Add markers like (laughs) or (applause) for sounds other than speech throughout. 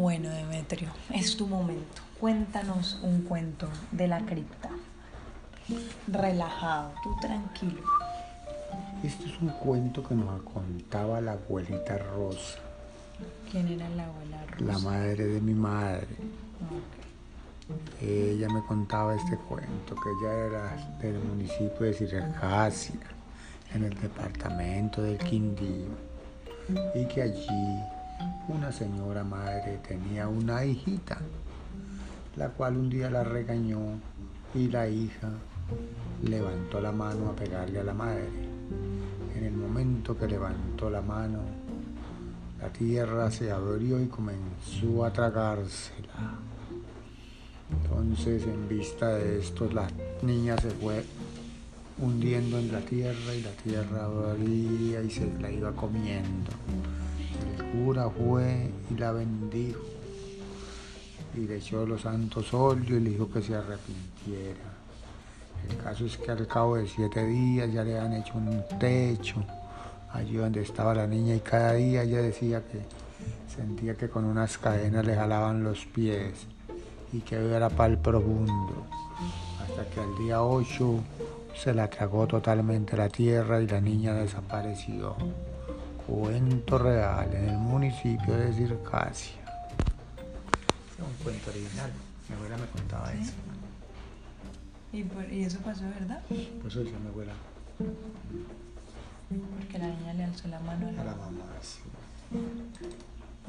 Bueno, Demetrio, es tu momento. Cuéntanos un cuento de la cripta. Relajado, tú tranquilo. Este es un cuento que nos contaba la abuelita Rosa. ¿Quién era la abuela Rosa? La madre de mi madre. Ok. Ella me contaba este cuento, que ella era del municipio de Circasia, en el departamento del Quindío, y que allí una señora madre tenía una hijita, la cual un día la regañó y la hija levantó la mano a pegarle a la madre. En el momento que levantó la mano, la tierra se abrió y comenzó a tragársela. Entonces, en vista de esto, la niña se fue hundiendo en la tierra y la tierra abría y se la iba comiendo. El cura fue y la bendijo y le echó los santos óleos y le dijo que se arrepintiera. El caso es que al cabo de siete días ya le han hecho un techo allí donde estaba la niña y cada día ella decía que sentía que con unas cadenas le jalaban los pies y que era pal profundo. Hasta que al día 8 se la tragó totalmente la tierra y la niña desapareció. Cuento real en el municipio de Circasia. Es un cuento original. Mi abuela me contaba ¿Sí? eso. ¿Y, por- y eso pasó, verdad? Por eso decía mi abuela Porque la niña le alzó la mano a a la mamá. sí.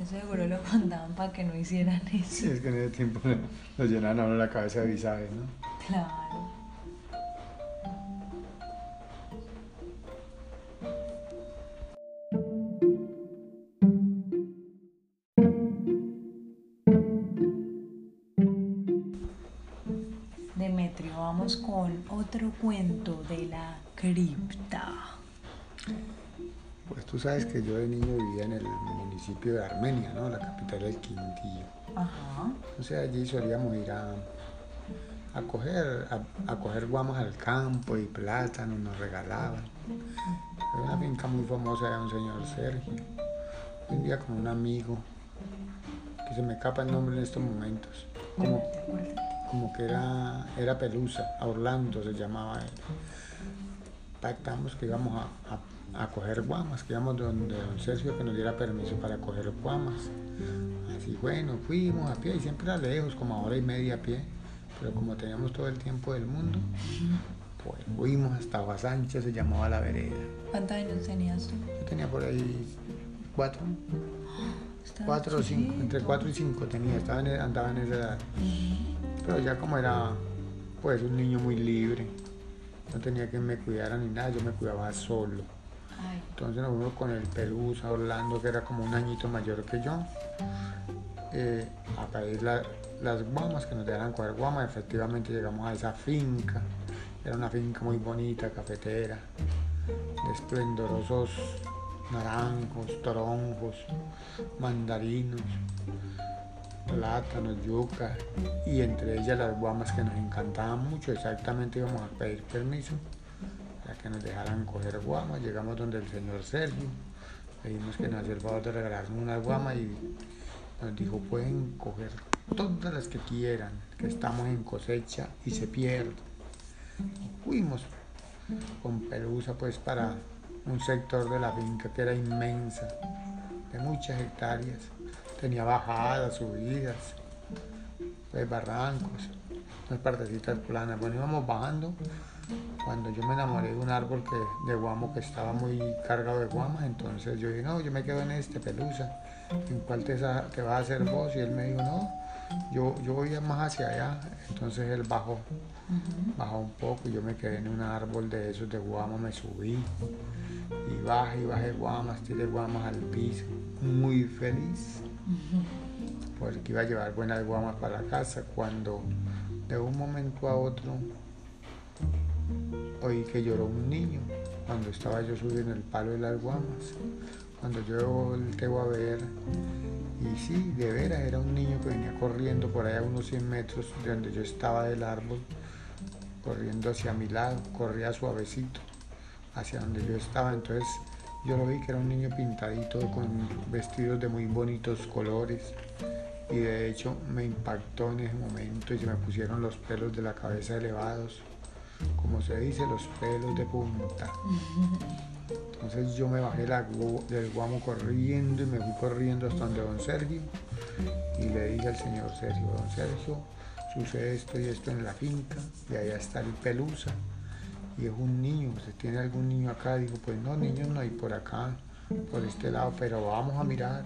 Eso seguro lo contaban para que no hicieran eso. Sí, es que en ese tiempo (laughs) nos llenaban a uno la cabeza de visajes, ¿no? Claro. Otro cuento de la cripta. Pues tú sabes que yo de niño vivía en el municipio de Armenia, ¿no? La capital del Quindío. Ajá. Entonces allí solíamos ir a, a coger, a, a coger guamos al campo y plátanos nos regalaban. Era una finca muy famosa de un señor Sergio. Un día con un amigo, que se me escapa el nombre en estos momentos, como. Como que era, era Pelusa, a Orlando se llamaba él. Pactamos que íbamos a, a- a coger guamas, que íbamos donde don Sergio que nos diera permiso para coger guamas. Así bueno, fuimos a pie y siempre era lejos, como a hora y media a pie, pero como teníamos todo el tiempo del mundo, pues fuimos hasta Agua Sánchez, se llamaba la vereda. ¿Cuántos años tenías tú? Yo tenía por ahí cuatro, (gasps) cuatro o cinco, entre cuatro y cinco tenía, estaba en, andaba en esa edad. Pero ya como era pues un niño muy libre, no tenía que me cuidara ni nada, yo me cuidaba solo. Ay, Entonces nos fuimos con el Pelusa Orlando, que era como un añito mayor que yo, eh, a pedir la- las guamas, que nos dejaran coger guamas. Efectivamente llegamos a esa finca, era una finca muy bonita, cafetera, de esplendorosos naranjos, toronjos, mandarinos, plátanos, yuca, y entre ellas las guamas que nos encantaban mucho. Exactamente íbamos a pedir permiso para que nos dejaran coger guamas. Llegamos donde el señor Sergio, pedimos que nos hacía el favor de regalarnos una guama y nos dijo pueden coger todas las que quieran, que estamos en cosecha y se pierden. Fuimos con Pelusa pues para un sector de la finca que era inmensa, de muchas hectáreas. Tenía bajadas, subidas, pues barrancos, unas partecitas planas. Bueno, íbamos bajando cuando yo me enamoré de un árbol que, de guamo que estaba muy cargado de guamas, entonces yo dije, no, yo me quedo en este, pelusa, ¿en cuál te, te vas a hacer vos? Y él me dijo, no, yo, yo voy más hacia allá. Entonces él bajó, bajó un poco y yo me quedé en un árbol de esos de guama, me subí y bajé y bajé guamas, tiré guamas al piso, muy feliz, porque iba a llevar buenas guamas para la casa cuando de un momento a otro oí que lloró un niño cuando estaba yo subiendo el palo de las guamas. Cuando yo volteo a ver, y sí, de veras era un niño que venía corriendo por allá unos 100 metros de donde yo estaba del árbol, corriendo hacia mi lado, corría suavecito hacia donde yo estaba. Entonces yo lo vi que era un niño pintadito con vestidos de muy bonitos colores y de hecho me impactó en ese momento y se me pusieron los pelos de la cabeza elevados, como se dice, los pelos de punta. Entonces yo me bajé del guamo corriendo y me fui corriendo hasta donde don Sergio y le dije al señor Sergio, don Sergio, sucede esto y esto en la finca y allá está el pelusa y es un niño, ¿usted tiene algún niño acá? Digo, pues no, niños no hay por acá, por este lado, pero vamos a mirar.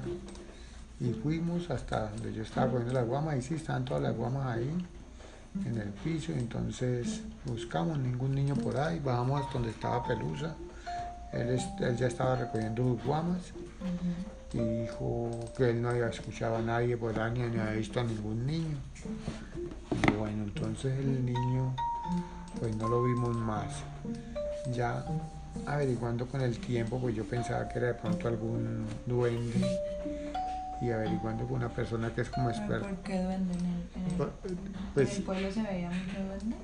Y fuimos hasta donde yo estaba poniendo las guamas y sí, estaban todas las guamas ahí en el piso, entonces buscamos ningún niño por ahí, bajamos hasta donde estaba Pelusa, él, ya estaba recogiendo sus guamas y dijo que él no había escuchado a nadie por ahí ni había visto a ningún niño. Y bueno, entonces el niño pues no lo vimos más. Ya averiguando con el tiempo, pues yo pensaba que era de pronto algún duende y averiguando con una persona que es como experta. ¿Por qué duende? ¿En el, pues, pueblo se veía mucho duende?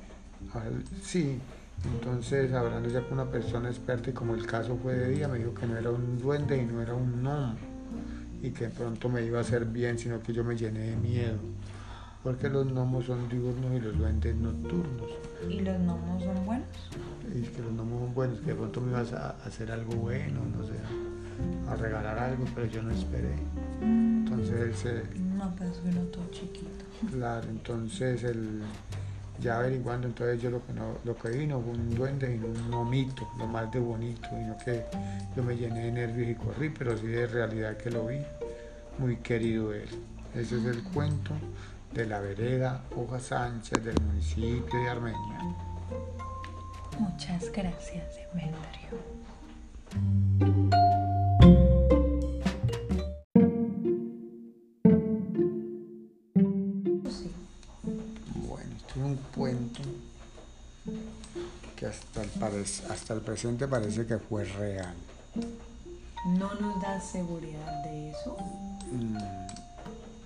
Sí, entonces hablando ya con una persona experta y como el caso fue de día, me dijo que no era un duende y no era un gnomo y que de pronto me iba a hacer bien, sino que yo me llené de miedo porque los gnomos son diurnos y los duendes nocturnos. ¿Y los gnomos son buenos? Y que los gnomos son buenos, que de pronto me ibas a hacer algo bueno, no sé, a regalar algo, pero yo no esperé. Entonces él se... No, pues vino todo chiquito. Claro, entonces él ya averiguando, entonces yo lo que, no, lo que vi no fue un duende, sino un gnomito, lo más de bonito, sino que yo me llené de nervios y corrí, pero sí de realidad que lo vi, muy querido él. Ese es el cuento de la vereda Hoja Sánchez del municipio de Armenia. Muchas gracias, Demetrio. Bueno, esto es un cuento que hasta el, hasta el presente parece que fue real. ¿No nos da seguridad de eso? Mm,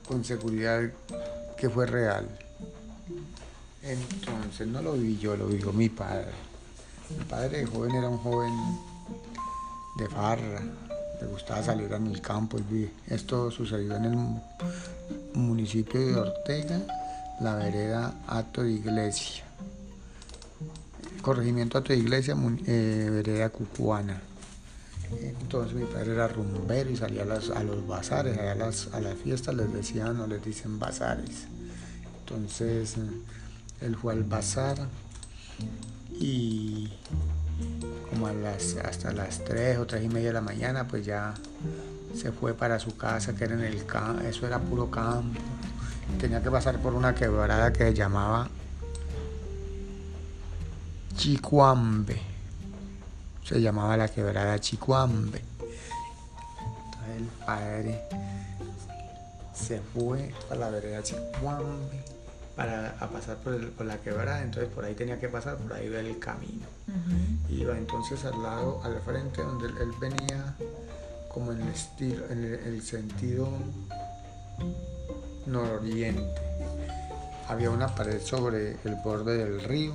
con seguridad que fue real. Entonces no lo vi yo, lo vivió mi padre. Mi padre joven era un joven de farra, le gustaba salir en el campo. Esto sucedió en el municipio de Ortega, la vereda Ato de Iglesia. Corregimiento Ato de Iglesia, eh, vereda Cucuana. Entonces mi padre era rumbero y salía a, los bazares, a las, a las fiestas les decían o les dicen bazares. Entonces él fue al bazar y como a las, hasta las 3 o 3 y media de la mañana pues ya se fue para su casa que era en el campo, eso era puro campo. Tenía que pasar por una quebrada que se llamaba Chicuambe se llamaba la quebrada Chicuambe. Entonces el padre se fue a la vereda Chicuambe para pasar por, la quebrada, entonces por ahí tenía que pasar, por ahí iba el camino. Iba entonces al lado, al frente donde él, venía como en el estilo, en el sentido nororiente. Había una pared sobre el borde del río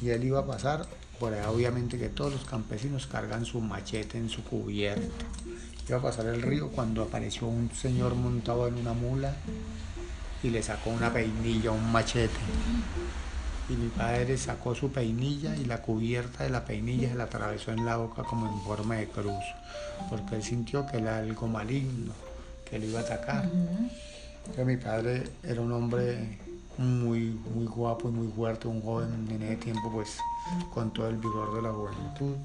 y él iba a pasar por ahí obviamente que todos los campesinos cargan su machete en su cubierta. Iba a pasar el río cuando apareció un señor montado en una mula y le sacó una peinilla, un machete. Y mi padre sacó su peinilla y la cubierta de la peinilla se la atravesó en la boca como en forma de cruz, porque él sintió que era algo maligno, que le iba a atacar. mi padre era un hombre muy, muy guapo y muy fuerte, un joven en ese tiempo pues con todo el vigor de la juventud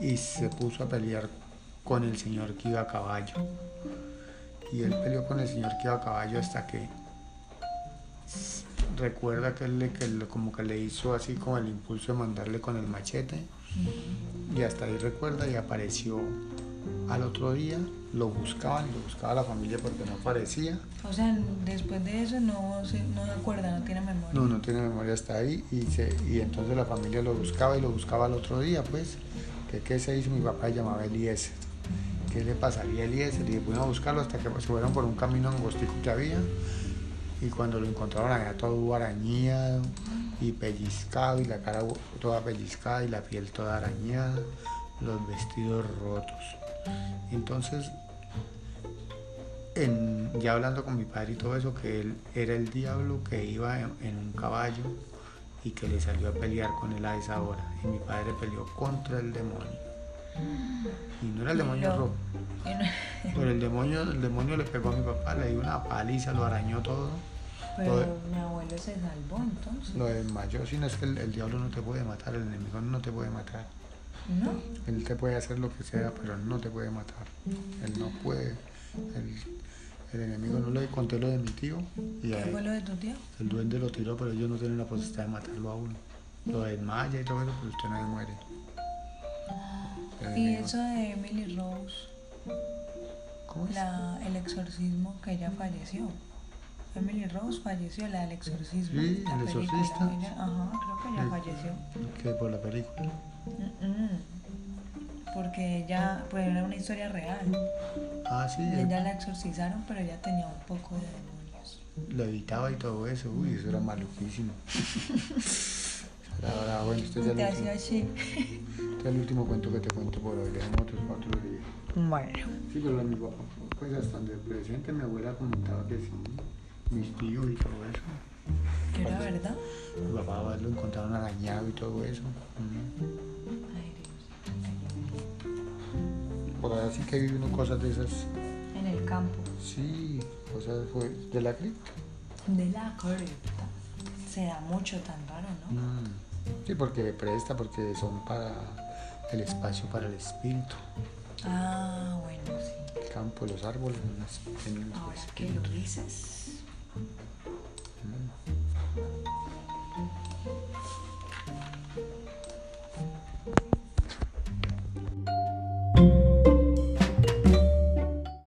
y se puso a pelear con el señor que iba a caballo. Y él peleó con el señor que iba a caballo hasta que recuerda que él, que como que le hizo así como el impulso de mandarle con el machete y hasta ahí recuerda y apareció al otro día lo buscaban lo buscaba la familia porque no aparecía. O sea, después de eso no se, no acuerda, no tiene memoria. No, no tiene memoria hasta ahí y, se, y entonces la familia lo buscaba y lo buscaba al otro día, pues, que qué se hizo, mi papá llamaba Eliezer. ¿Qué le pasaría a Eliezer? Y a buscarlo hasta que se fueron por un camino angostico que había y cuando lo encontraron allá todo arañado y pellizcado y la cara toda pellizcada y la piel toda arañada, los vestidos rotos. Entonces, en- ya hablando con mi padre y todo eso, que él era el diablo que iba en, en un caballo y que le salió a pelear con él a esa hora. Y mi padre peleó contra el demonio. Y no era el demonio rojo, no- (laughs) pero el demonio, el demonio le pegó a mi papá, le dio una paliza, lo arañó todo, Pero mi abuelo se salvó entonces. lo desmayó. Si no es que el, el diablo no te puede matar, el enemigo no te puede matar. ¿No? Él te puede hacer lo que sea, pero no te puede matar. Él no puede. El, el enemigo no le conté lo de mi tío y ¿Qué fue él- lo de tu tío? el duende lo tiró, pero ellos no tienen la posibilidad de matarlo a uno. Lo desmaya y todo eso, pero usted se muere. El Y enemigo- eso de Emily Rose, ¿Cómo es? la, el exorcismo que ella falleció. Emily Rose falleció, la del exorcismo. Sí, la el exorcista. Ajá, creo que ella Sí. falleció. Que por la película. Mm, mm. Porque ella, pues era una historia real. Ah, sí, Y ella la exorcizaron, pero ella tenía un poco de demonios. lo evitaba y todo eso. Uy, eso era maluquísimo. (laughs) Era bravo. Bueno, este es, el último, así. este es el último cuento que te cuento por hoy. Dejemos otros cuatro días. Bueno. Sí, pero mi papá, pues hasta donde presente mi abuela comentaba que sí, mis tíos y todo eso. ¿Que era verdad? Mi papá lo encontraron arañado y todo eso. Ay, Dios. Por ahí sí que hay cosas de esas, En el campo. sí, cosas fue de la cripta. De la cripta. Se da mucho tan raro, ¿no? Mm. Sí, porque presta, porque son para el espacio para el espíritu. Ah, bueno, sí. El campo, los árboles, tienen su Ahora que lo dices. Thank you.